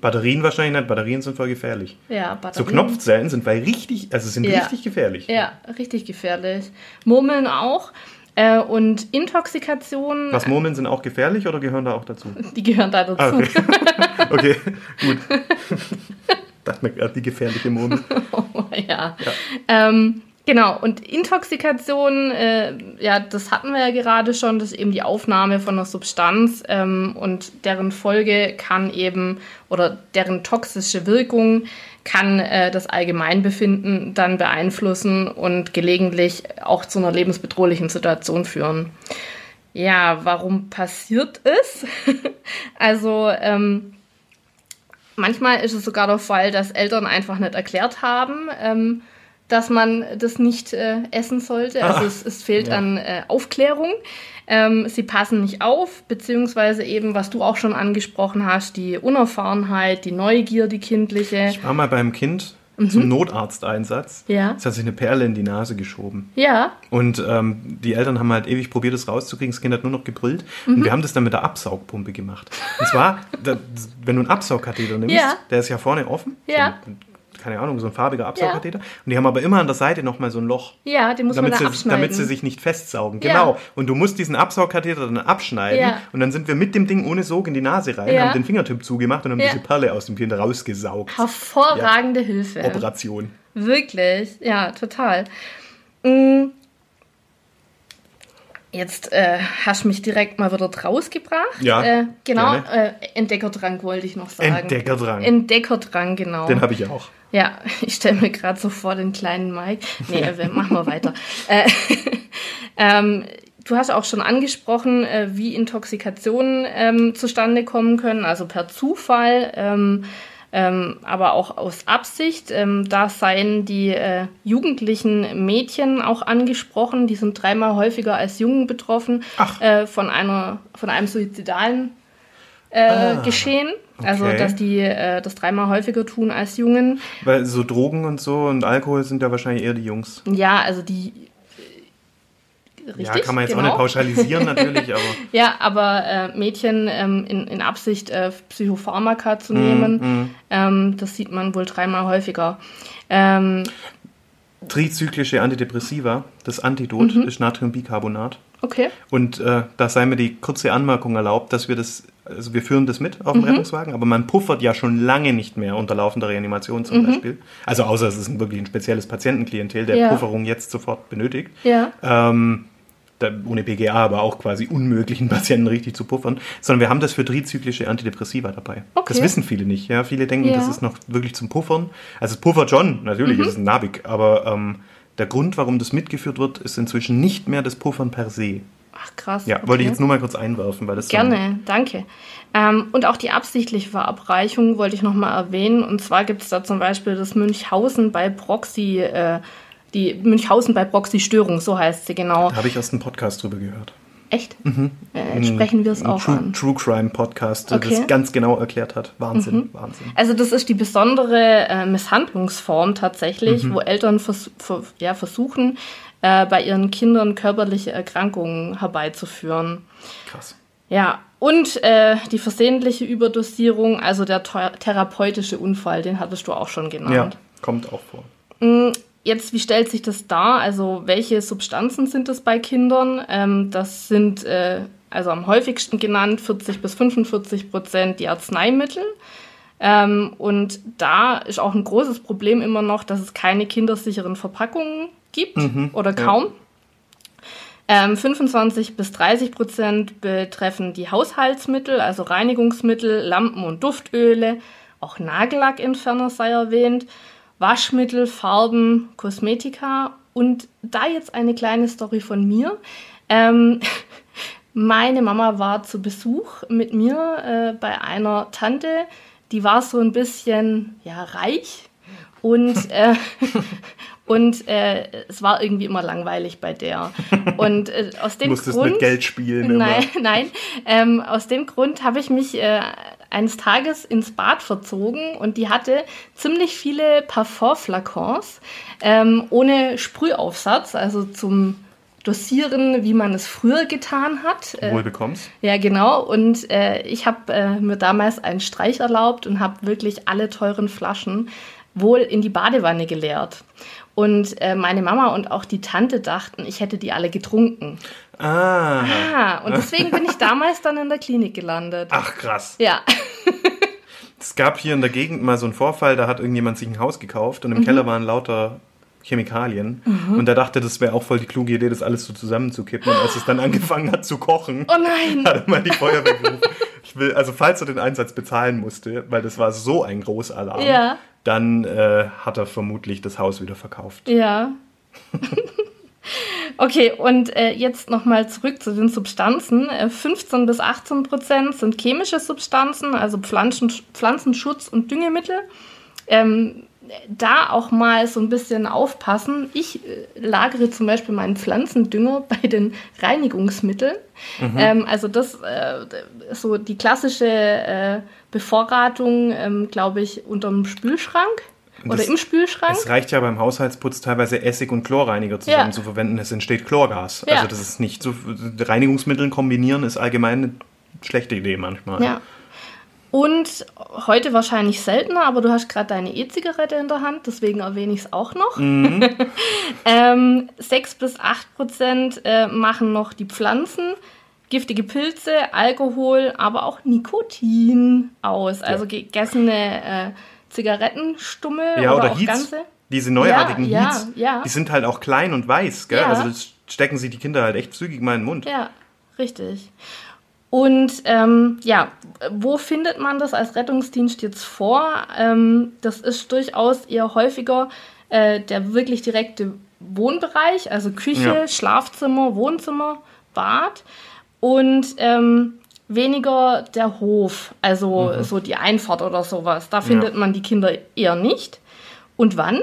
Batterien wahrscheinlich nicht, Batterien sind voll gefährlich. Ja, So Batterien. Knopfzellen sind weil richtig, also sind Ja. richtig gefährlich. Ja, richtig gefährlich. Murmeln auch. Äh, und Intoxikationen, Was Murmeln sind auch gefährlich oder gehören da auch dazu? die gehören da dazu. Ah, okay. (laughs) okay, gut. (laughs) Dachte mir gerade die gefährliche Murmel. (laughs) ja. Ähm, genau, und Intoxikation, äh, ja, das hatten wir ja gerade schon, das ist eben die Aufnahme von einer Substanz ähm, und deren Folge kann eben, oder deren toxische Wirkung kann äh, das Allgemeinbefinden dann beeinflussen und gelegentlich auch zu einer lebensbedrohlichen Situation führen. Ja, warum passiert es? (laughs) also, ähm, Manchmal ist es sogar der Fall, dass Eltern einfach nicht erklärt haben, ähm, dass man das nicht äh, essen sollte. Also Ah, es, es fehlt ja. an äh, Aufklärung. Ähm, sie passen nicht auf, beziehungsweise eben, was du auch schon angesprochen hast, die Unerfahrenheit, die Neugier, die kindliche. Ich war mal beim Kind zum Notarzteinsatz. Mhm. Ja. Es hat sich eine Perle in die Nase geschoben. Ja, Und ähm, die Eltern haben halt ewig probiert, das rauszukriegen. Das Kind hat nur noch gebrüllt. Mhm. Und wir haben das dann mit der Absaugpumpe gemacht. Und zwar, (laughs) da, wenn du einen Absaugkatheter nimmst, Ja. der ist ja vorne offen. Ja. Ein, keine Ahnung, so ein farbiger Absaugkatheter. Und die haben aber immer an der Seite nochmal so ein Loch. ja, den muss damit man sie, da abschneiden. damit sie sich nicht festsaugen. Ja. Genau. Und du musst diesen Absaugkatheter dann abschneiden. Ja. Und dann sind wir mit dem Ding ohne Sog in die Nase rein, Ja. haben den Fingertipp zugemacht und haben Ja. diese Perle aus dem Kind rausgesaugt. Hervorragende Hilfe. Operation. Wirklich, ja, total. Mm. Jetzt äh, hast du mich direkt mal wieder rausgebracht. Ja, Äh, genau, äh, Entdeckerdrang wollte ich noch sagen. Entdeckerdrang. Entdeckerdrang, genau. Den habe ich auch. Ja, (laughs) ich stelle mir gerade so vor den kleinen Mike. Nee, äh, (laughs) machen wir weiter. Äh, (laughs) ähm, du hast auch schon angesprochen, äh, wie Intoxikationen ähm, zustande kommen können, also per Zufall. Ähm, ähm, aber auch aus Absicht. Ähm, da seien die äh, jugendlichen Mädchen auch angesprochen. Die sind dreimal häufiger als Jungen betroffen äh, von, einer, von einem suizidalen äh, Ah, Geschehen. Also, okay. dass die äh, das dreimal häufiger tun als Jungen. Weil so Drogen und so und Alkohol sind ja wahrscheinlich eher die Jungs. Ja, also die. äh, Richtig, ja, kann man jetzt auch genau. nicht pauschalisieren (laughs) natürlich, aber Ja, aber äh, Mädchen ähm, in, in Absicht, äh, Psychopharmaka zu nehmen, ähm, das sieht man wohl dreimal häufiger. Ähm, trizyklische Antidepressiva, das Antidot Mhm. ist Natriumbicarbonat. okay. Und äh, da sei mir die kurze Anmerkung erlaubt, dass wir das, also wir führen das mit auf Mhm. dem Rettungswagen, aber man puffert ja schon lange nicht mehr unter laufender Reanimation Mhm. zum Beispiel. Also außer es ist ein, wirklich ein spezielles Patientenklientel, der Ja. Pufferung jetzt sofort benötigt. Ja. Ähm, da, ohne PGA aber auch quasi unmöglichen (laughs) Patienten richtig zu puffern, sondern wir haben das für trizyklische Antidepressiva dabei. Okay. Das wissen viele nicht. Ja, viele denken, Ja. das ist noch wirklich zum Puffern. Also es puffert schon, natürlich, Mhm. es ist ein Nabik, aber ähm, der Grund, warum das mitgeführt wird, ist inzwischen nicht mehr das Puffern per se. Ach krass. Ja, okay. wollte ich jetzt nur mal kurz einwerfen, weil das Gerne, danke. Ähm, und auch die absichtliche Verabreichung wollte ich nochmal erwähnen. Und zwar gibt es da zum Beispiel das Münchhausen bei Proxy, äh, die Münchhausen bei Proxy-Störung, so heißt sie genau. Da habe ich aus einem Podcast drüber gehört. Echt? Äh, jetzt sprechen wir es Mhm. Auch True, an. True Crime Podcast, der Okay. Mhm. das ganz genau erklärt hat. Wahnsinn, Wahnsinn. Also das ist die besondere äh, Misshandlungsform tatsächlich, Mhm. wo Eltern vers ver ja, versuchen, äh, bei ihren Kindern körperliche Erkrankungen herbeizuführen. Krass. Ja, und äh, die versehentliche Überdosierung, also der thera- therapeutische Unfall, den hattest du auch schon Ja, genannt. kommt auch vor. Jetzt, wie stellt sich das dar? Also, welche Substanzen sind es bei Kindern? Ähm, das sind, äh, also am häufigsten genannt, 40 bis 45 Prozent die Arzneimittel. Ähm, und da ist auch ein großes Problem immer noch, dass es keine kindersicheren Verpackungen gibt oder kaum. Ähm, 25 bis 30 Prozent betreffen die Haushaltsmittel, also Reinigungsmittel, Lampen und Duftöle. Auch Nagellackentferner sei erwähnt. Waschmittel, Farben, Kosmetika. Und da jetzt eine kleine Story von mir. Ähm, (laughs) meine Mama war zu Besuch mit mir äh, bei einer Tante, die war so ein bisschen ja, reich und, äh, (laughs) und äh, es war irgendwie immer langweilig bei der. Und äh, aus dem Musstest Grund. mit Geld spielen Nein, immer. (laughs) nein. Ähm, aus dem Grund habe ich mich äh, eines Tages ins Bad verzogen und die hatte ziemlich viele Parfumflakons ähm, ohne Sprühaufsatz, also zum Dosieren, wie man es früher getan hat. Äh, Wohl bekommst. ja, genau. Und äh, ich habe äh, mir damals einen Streich erlaubt und habe wirklich alle teuren Flaschen wohl in die Badewanne geleert. Und äh, meine Mama und auch die Tante dachten, ich hätte die alle getrunken. Ah. Ah, und deswegen bin ich damals dann in der Klinik gelandet. Ach krass. Ja, (laughs) Es gab hier in der Gegend mal so einen Vorfall, da hat irgendjemand sich ein Haus gekauft und im Mhm. Keller waren lauter Chemikalien. Und er dachte, das wäre auch voll die kluge Idee, das alles so zusammenzukippen. Und als es dann (gasps) angefangen hat zu kochen, Oh nein. hat er mal die Feuerwehr gerufen. Ich will, also falls er den Einsatz bezahlen musste, weil das war so ein Großalarm, Ja. Dann äh, hat er vermutlich das Haus wieder verkauft. ja. (laughs) Okay, und äh, jetzt nochmal zurück zu den Substanzen. Äh, 15 bis 18 Prozent sind chemische Substanzen, also Pflanzen, Pflanzenschutz und Düngemittel. Ähm, da auch mal so ein bisschen aufpassen. Ich äh, lagere zum Beispiel meinen Pflanzendünger (laughs) bei den Reinigungsmitteln. Ähm, also das äh, so die klassische äh, Bevorratung, ähm, glaube ich, unterm Spülschrank oder Das- im Spülschrank. Es reicht ja beim Haushaltsputz teilweise Essig und Chlorreiniger zusammen Ja. zu verwenden. Es entsteht Chlorgas. Ja. Also das ist nicht so. Reinigungsmittel kombinieren ist allgemein eine schlechte Idee manchmal. Ja. Und heute wahrscheinlich seltener, aber du hast gerade deine E-Zigarette in der Hand, deswegen erwähne ich es auch noch. (laughs) ähm, 6 bis 8 Prozent äh, machen noch die Pflanzen, giftige Pilze, Alkohol, aber auch Nikotin aus. Also gegessene äh, Zigarettenstummel Ja, oder, oder, auch Heats. ganze. Diese neuartigen Ja, ja, Heats, ja. die sind halt auch klein und weiß, gell? Also das stecken sich die Kinder halt echt zügig mal in den Mund. Ja, richtig. Und ähm, ja, wo findet man das als Rettungsdienst jetzt vor? Ähm, das ist durchaus eher häufiger äh, der wirklich direkte Wohnbereich, also Küche. Schlafzimmer, Wohnzimmer, Bad. Und ähm, weniger der Hof, also Mhm. so die Einfahrt oder sowas. Da findet man die Kinder eher nicht. Und wann?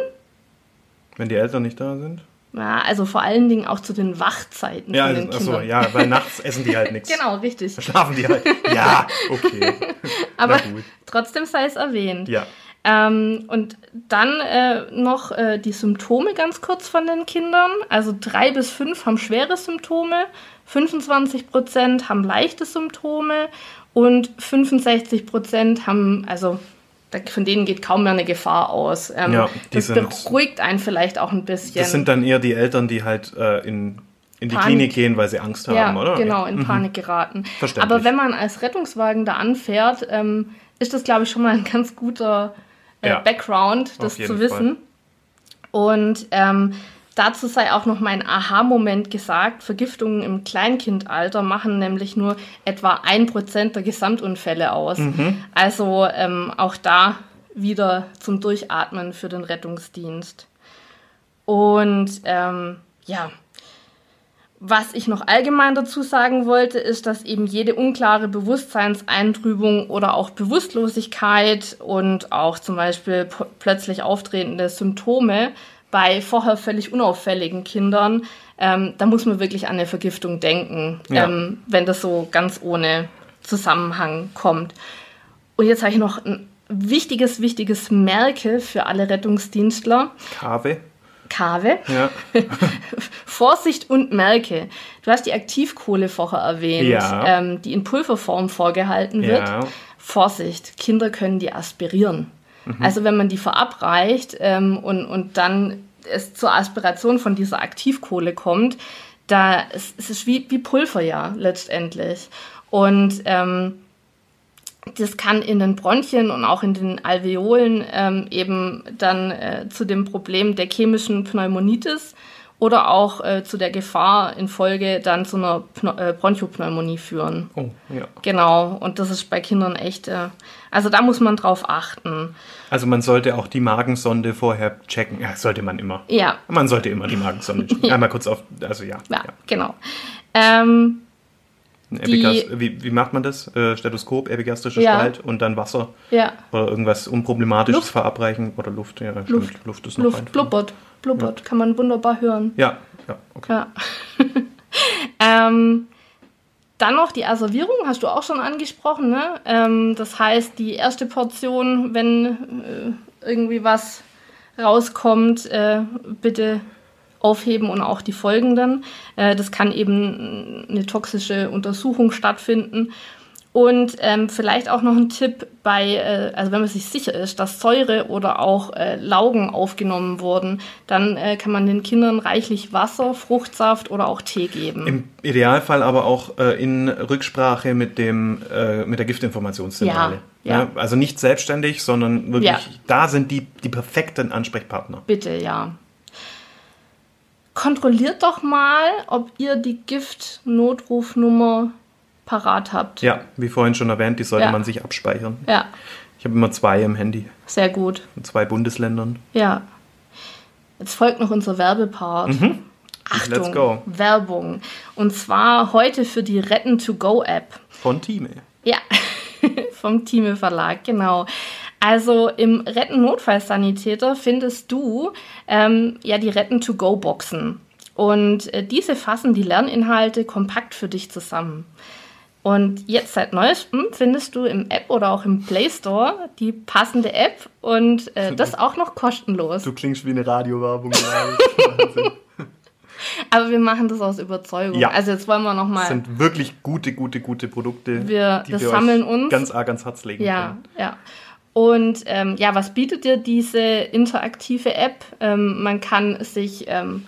Wenn die Eltern nicht da sind? Ja, also vor allen Dingen auch zu den Wachzeiten Ja, von den achso, ja, weil nachts essen die halt nichts. (laughs) Genau, richtig. Schlafen die halt. Ja, okay. (laughs) Aber gut. trotzdem sei es erwähnt. Ja. Ähm, und dann äh, noch äh, die Symptome ganz kurz von den Kindern. Also drei bis fünf haben schwere Symptome, 25 Prozent haben leichte Symptome und 65 Prozent haben, also von denen geht kaum mehr eine Gefahr aus. Ähm, Ja, die das sind- beruhigt einen vielleicht auch ein bisschen. Das sind dann eher die Eltern, die halt äh, in, in die Panik. Klinik gehen, weil sie Angst haben, ja, oder? genau, in Panik geraten. Verständlich. Aber wenn man als Rettungswagen da anfährt, ähm, ist das, glaube ich, schon mal ein ganz guter äh, Ja, Background, das zu wissen. Und ähm, dazu sei auch noch mein Aha-Moment gesagt. Vergiftungen im Kleinkindalter machen nämlich nur etwa ein Prozent der Gesamtunfälle aus. Mhm. Also ähm, auch da wieder zum Durchatmen für den Rettungsdienst. Und ähm, ja, was ich noch allgemein dazu sagen wollte, ist, dass eben jede unklare Bewusstseinseintrübung oder auch Bewusstlosigkeit und auch zum Beispiel plötzlich auftretende Symptome bei vorher völlig unauffälligen Kindern, ähm, da muss man wirklich an eine Vergiftung denken, Ja. ähm, wenn das so ganz ohne Zusammenhang kommt. Und jetzt habe ich noch ein wichtiges, wichtiges Merke für alle Rettungsdienstler. Kave. Kave. Ja. (laughs) Vorsicht und Merke. Du hast die Aktivkohle vorher erwähnt, Ja. ähm, die in Pulverform vorgehalten wird. Vorsicht, Kinder können die aspirieren. Also wenn man die verabreicht ähm, und, und dann es zur Aspiration von dieser Aktivkohle kommt, da es, es ist wie, wie Pulver ja letztendlich. Und ähm, das kann in den Bronchien und auch in den Alveolen ähm, eben dann äh, zu dem Problem der chemischen Pneumonitis oder auch äh, zu der Gefahr in Folge dann zu einer Pneu äh, Bronchopneumonie führen. Oh, ja. Genau, und das ist bei Kindern echt, äh, also da muss man drauf achten. Also man sollte auch die Magensonde vorher checken. Ja, sollte man immer. Ja, Man sollte immer die Magensonde checken. (laughs) Einmal kurz auf, also ja. ja, genau. Ähm, Epigas- wie, wie macht man das? Äh, Stethoskop, epigastrische Ja. Spalt und dann Wasser ja, oder irgendwas Unproblematisches Luft. verabreichen oder Luft. Ja, stimmt. Luft, Luft ist noch Luft einfach. Blubbert, blubbert, kann man wunderbar hören. Ja, ja, okay. Ja. (laughs) ähm, dann noch die Asservierung, hast du auch schon angesprochen. Ne? Ähm, das heißt, die erste Portion, wenn äh, irgendwie was rauskommt, äh, bitte aufheben und auch die folgenden. Äh, das kann eben eine toxische Untersuchung stattfinden. Und ähm, vielleicht auch noch ein Tipp bei, äh, also wenn man sich sicher ist, dass Säure oder auch äh, Laugen aufgenommen wurden, dann äh, kann man den Kindern reichlich Wasser, Fruchtsaft oder auch Tee geben. Im Idealfall aber auch äh, in Rücksprache mit dem äh, mit der Giftinformationszentrale. Ja, ja. Also nicht selbstständig, sondern wirklich, Ja. da sind die, die perfekten Ansprechpartner. Bitte, ja. Kontrolliert doch mal, ob ihr die Gift-Notrufnummer parat habt. Ja, wie vorhin schon erwähnt, die sollte Ja. man sich abspeichern. Ja, Ich habe immer zwei im Handy, sehr gut. in zwei Bundesländern. Ja. Jetzt folgt noch unser Werbepart. Achtung, Mhm. Let's go. Werbung. Und zwar heute für die Retten-to-Go-App. Von Time. Ja, (laughs) vom Thieme Verlag, genau. Also im Retten-Notfallsanitäter findest du ähm, ja die Retten-to-Go-Boxen. Und äh, diese fassen die Lerninhalte kompakt für dich zusammen. Und jetzt seit neuestem findest du im App oder auch im Play Store die passende App und äh, das auch noch kostenlos. Du klingst wie eine Radiowerbung. (laughs) Wahnsinn. Aber wir machen das aus Überzeugung. Ja. Also jetzt wollen wir noch Das mal. sind wirklich gute, gute, gute Produkte, Wir- die das wir sammeln uns. ganz arg ans Herz legen Ja, können. ja. Und ähm, ja, was bietet dir diese interaktive App? Ähm, man kann sich ähm,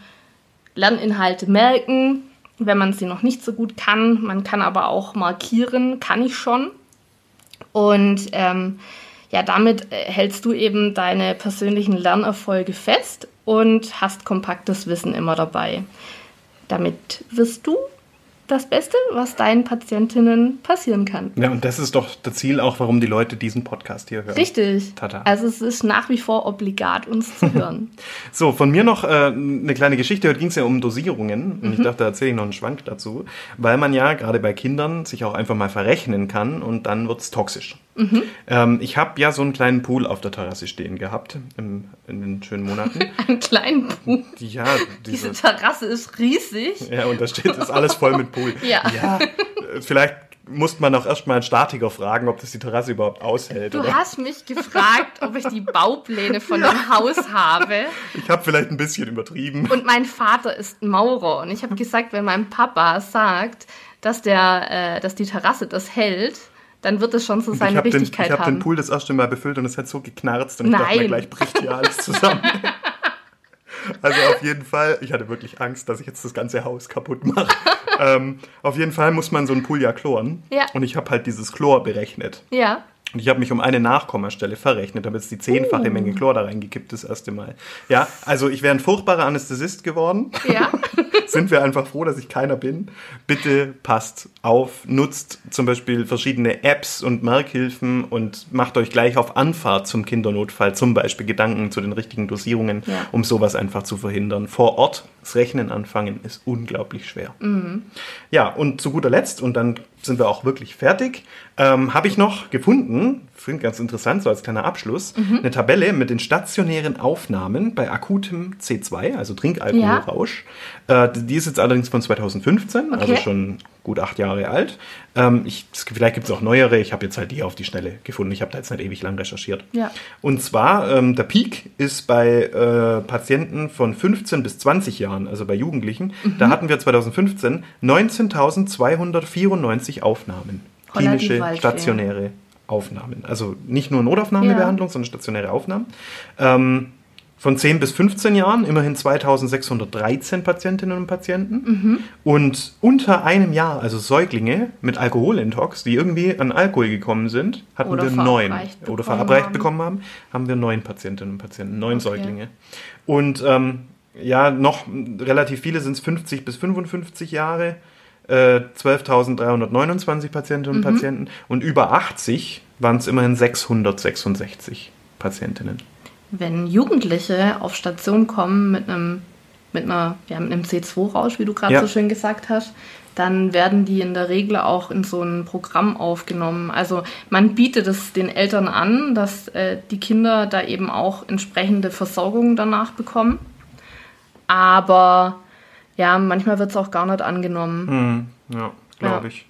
Lerninhalte merken, wenn man sie noch nicht so gut kann. Man kann aber auch markieren, kann ich schon. Und ähm, ja, damit äh, hältst du eben deine persönlichen Lernerfolge fest und hast kompaktes Wissen immer dabei. Damit wirst du das Beste, was deinen Patientinnen passieren kann. Ja, und das ist doch das Ziel auch, warum die Leute diesen Podcast hier hören. Richtig. Tata. Also es ist nach wie vor obligat, uns zu (laughs) hören. So, von mir noch äh, eine kleine Geschichte. Heute ging es ja um Dosierungen. Und Mhm. ich dachte, da erzähle ich noch einen Schwank dazu. Weil man ja gerade bei Kindern sich auch einfach mal verrechnen kann und dann wird es toxisch. Mhm. Ähm, ich habe ja so einen kleinen Pool auf der Terrasse stehen gehabt im, in den schönen Monaten. (laughs) Einen kleinen Pool. ja, Diese diese, Terrasse ist riesig. ja, und da steht, ist alles voll mit Pool. Ja. ja äh, vielleicht muss man auch erstmal einen Statiker fragen, ob das die Terrasse überhaupt aushält. Du oder? hast mich gefragt, ob ich die Baupläne von dem Haus habe. Ich habe vielleicht ein bisschen übertrieben. Und mein Vater ist Maurer. Und ich habe gesagt, wenn mein Papa sagt, dass, der, äh, dass die Terrasse das hält, dann wird es schon so ich seine habe den, Richtigkeit ich hab haben. den Pool das erste Mal befüllt und es hat so geknarzt und ich dachte mir, Nein. gleich bricht hier alles zusammen. (laughs) Also auf jeden Fall, ich hatte wirklich Angst, dass ich jetzt das ganze Haus kaputt mache. (laughs) ähm, auf jeden Fall muss man so einen Pool ja chloren. Ja. Und ich habe halt dieses Chlor berechnet. Ja. Und ich habe mich um eine Nachkommastelle verrechnet, damit es die zehnfache Uh. Menge Chlor da reingekippt das erste Mal. Ja, also ich wäre ein furchtbarer Anästhesist geworden. Ja. (laughs) (laughs) Sind wir einfach froh, dass ich keiner bin. Bitte passt auf, nutzt zum Beispiel verschiedene Apps und Merkhilfen und macht euch gleich auf Anfahrt zum Kindernotfall zum Beispiel Gedanken zu den richtigen Dosierungen, Ja. um sowas einfach zu verhindern. Vor Ort das Rechnen anfangen ist unglaublich schwer. Ja, und zu guter Letzt, und dann sind wir auch wirklich fertig, ähm, habe ich noch gefunden, finde ganz interessant, so als kleiner Abschluss, eine Tabelle mit den stationären Aufnahmen bei akutem C2, also Trinkalkoholrausch. Äh, die ist jetzt allerdings von 2015, also Okay. schon gut acht Jahre alt. Ähm, ich, vielleicht gibt es auch neuere, ich habe jetzt halt die auf die Schnelle gefunden. Ich habe da jetzt nicht ewig lang recherchiert. Ja. Und zwar, ähm, der Peak ist bei äh, Patienten von 15 bis 20 Jahren, also bei Jugendlichen. Da hatten wir 2015 19.294 Aufnahmen. Holla die Klinische, stationäre Aufnahmen. Also nicht nur Notaufnahmebehandlung, sondern stationäre Aufnahmen. Ähm, von 10 bis 15 Jahren immerhin 2613 Patientinnen und Patienten. Mhm. Und unter einem Jahr, also Säuglinge mit Alkoholintox, die irgendwie an Alkohol gekommen sind, hatten Oder wir neun. Oder verabreicht haben. bekommen haben, haben wir neun Patientinnen und Patienten, neun Okay. Säuglinge. Und ähm, ja, noch relativ viele sind es 50 bis 55 Jahre. Äh, 12.329 Patientinnen und Patienten und über 80 waren es immerhin 666 Patientinnen. Wenn Jugendliche auf Station kommen mit einem, mit einer, ja, mit einem C2-Rausch, wie du gerade Ja. so schön gesagt hast, dann werden die in der Regel auch in so ein Programm aufgenommen. Also man bietet es den Eltern an, dass äh, die Kinder da eben auch entsprechende Versorgung danach bekommen. Aber ja, manchmal wird es auch gar nicht angenommen. Hm, ja, glaube Ja. ich.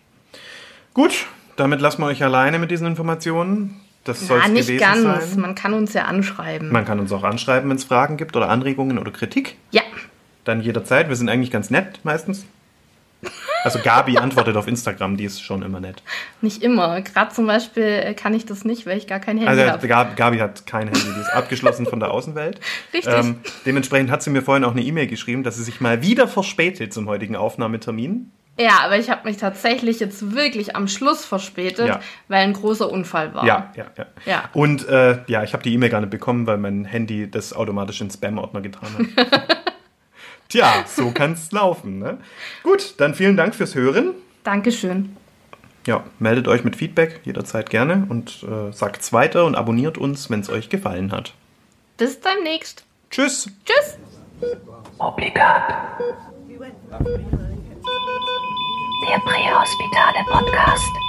Gut, damit lassen wir euch alleine mit diesen Informationen. Das soll es nicht gewesen ganz. sein. Man kann uns ja anschreiben. Man kann uns auch anschreiben, wenn es Fragen gibt oder Anregungen oder Kritik. ja, Dann jederzeit. Wir sind eigentlich ganz nett meistens. Also Gabi antwortet auf Instagram, die ist schon immer nett. nicht immer. Gerade zum Beispiel äh, kann ich das nicht, weil ich gar kein Handy Also habe. Gabi, Gabi hat kein Handy, die ist abgeschlossen von der Außenwelt. (laughs) Richtig. Ähm, dementsprechend hat sie mir vorhin auch eine E-Mail geschrieben, dass sie sich mal wieder verspätet zum heutigen Aufnahmetermin. Ja, aber ich habe mich tatsächlich jetzt wirklich am Schluss verspätet, Ja. weil ein großer Unfall war. Ja, ja, ja. Ja. Und äh, ja, ich habe die E-Mail gar nicht bekommen, weil mein Handy das automatisch in Spam-Ordner getan hat. (laughs) Tja, so kann's laufen. Ne? Gut, dann vielen Dank fürs Hören. Dankeschön. Ja, meldet euch mit Feedback jederzeit gerne und äh, sagt's weiter und abonniert uns, wenn es euch gefallen hat. Bis demnächst. Tschüss! Tschüss. Obligat. Der Prähospitale Podcast.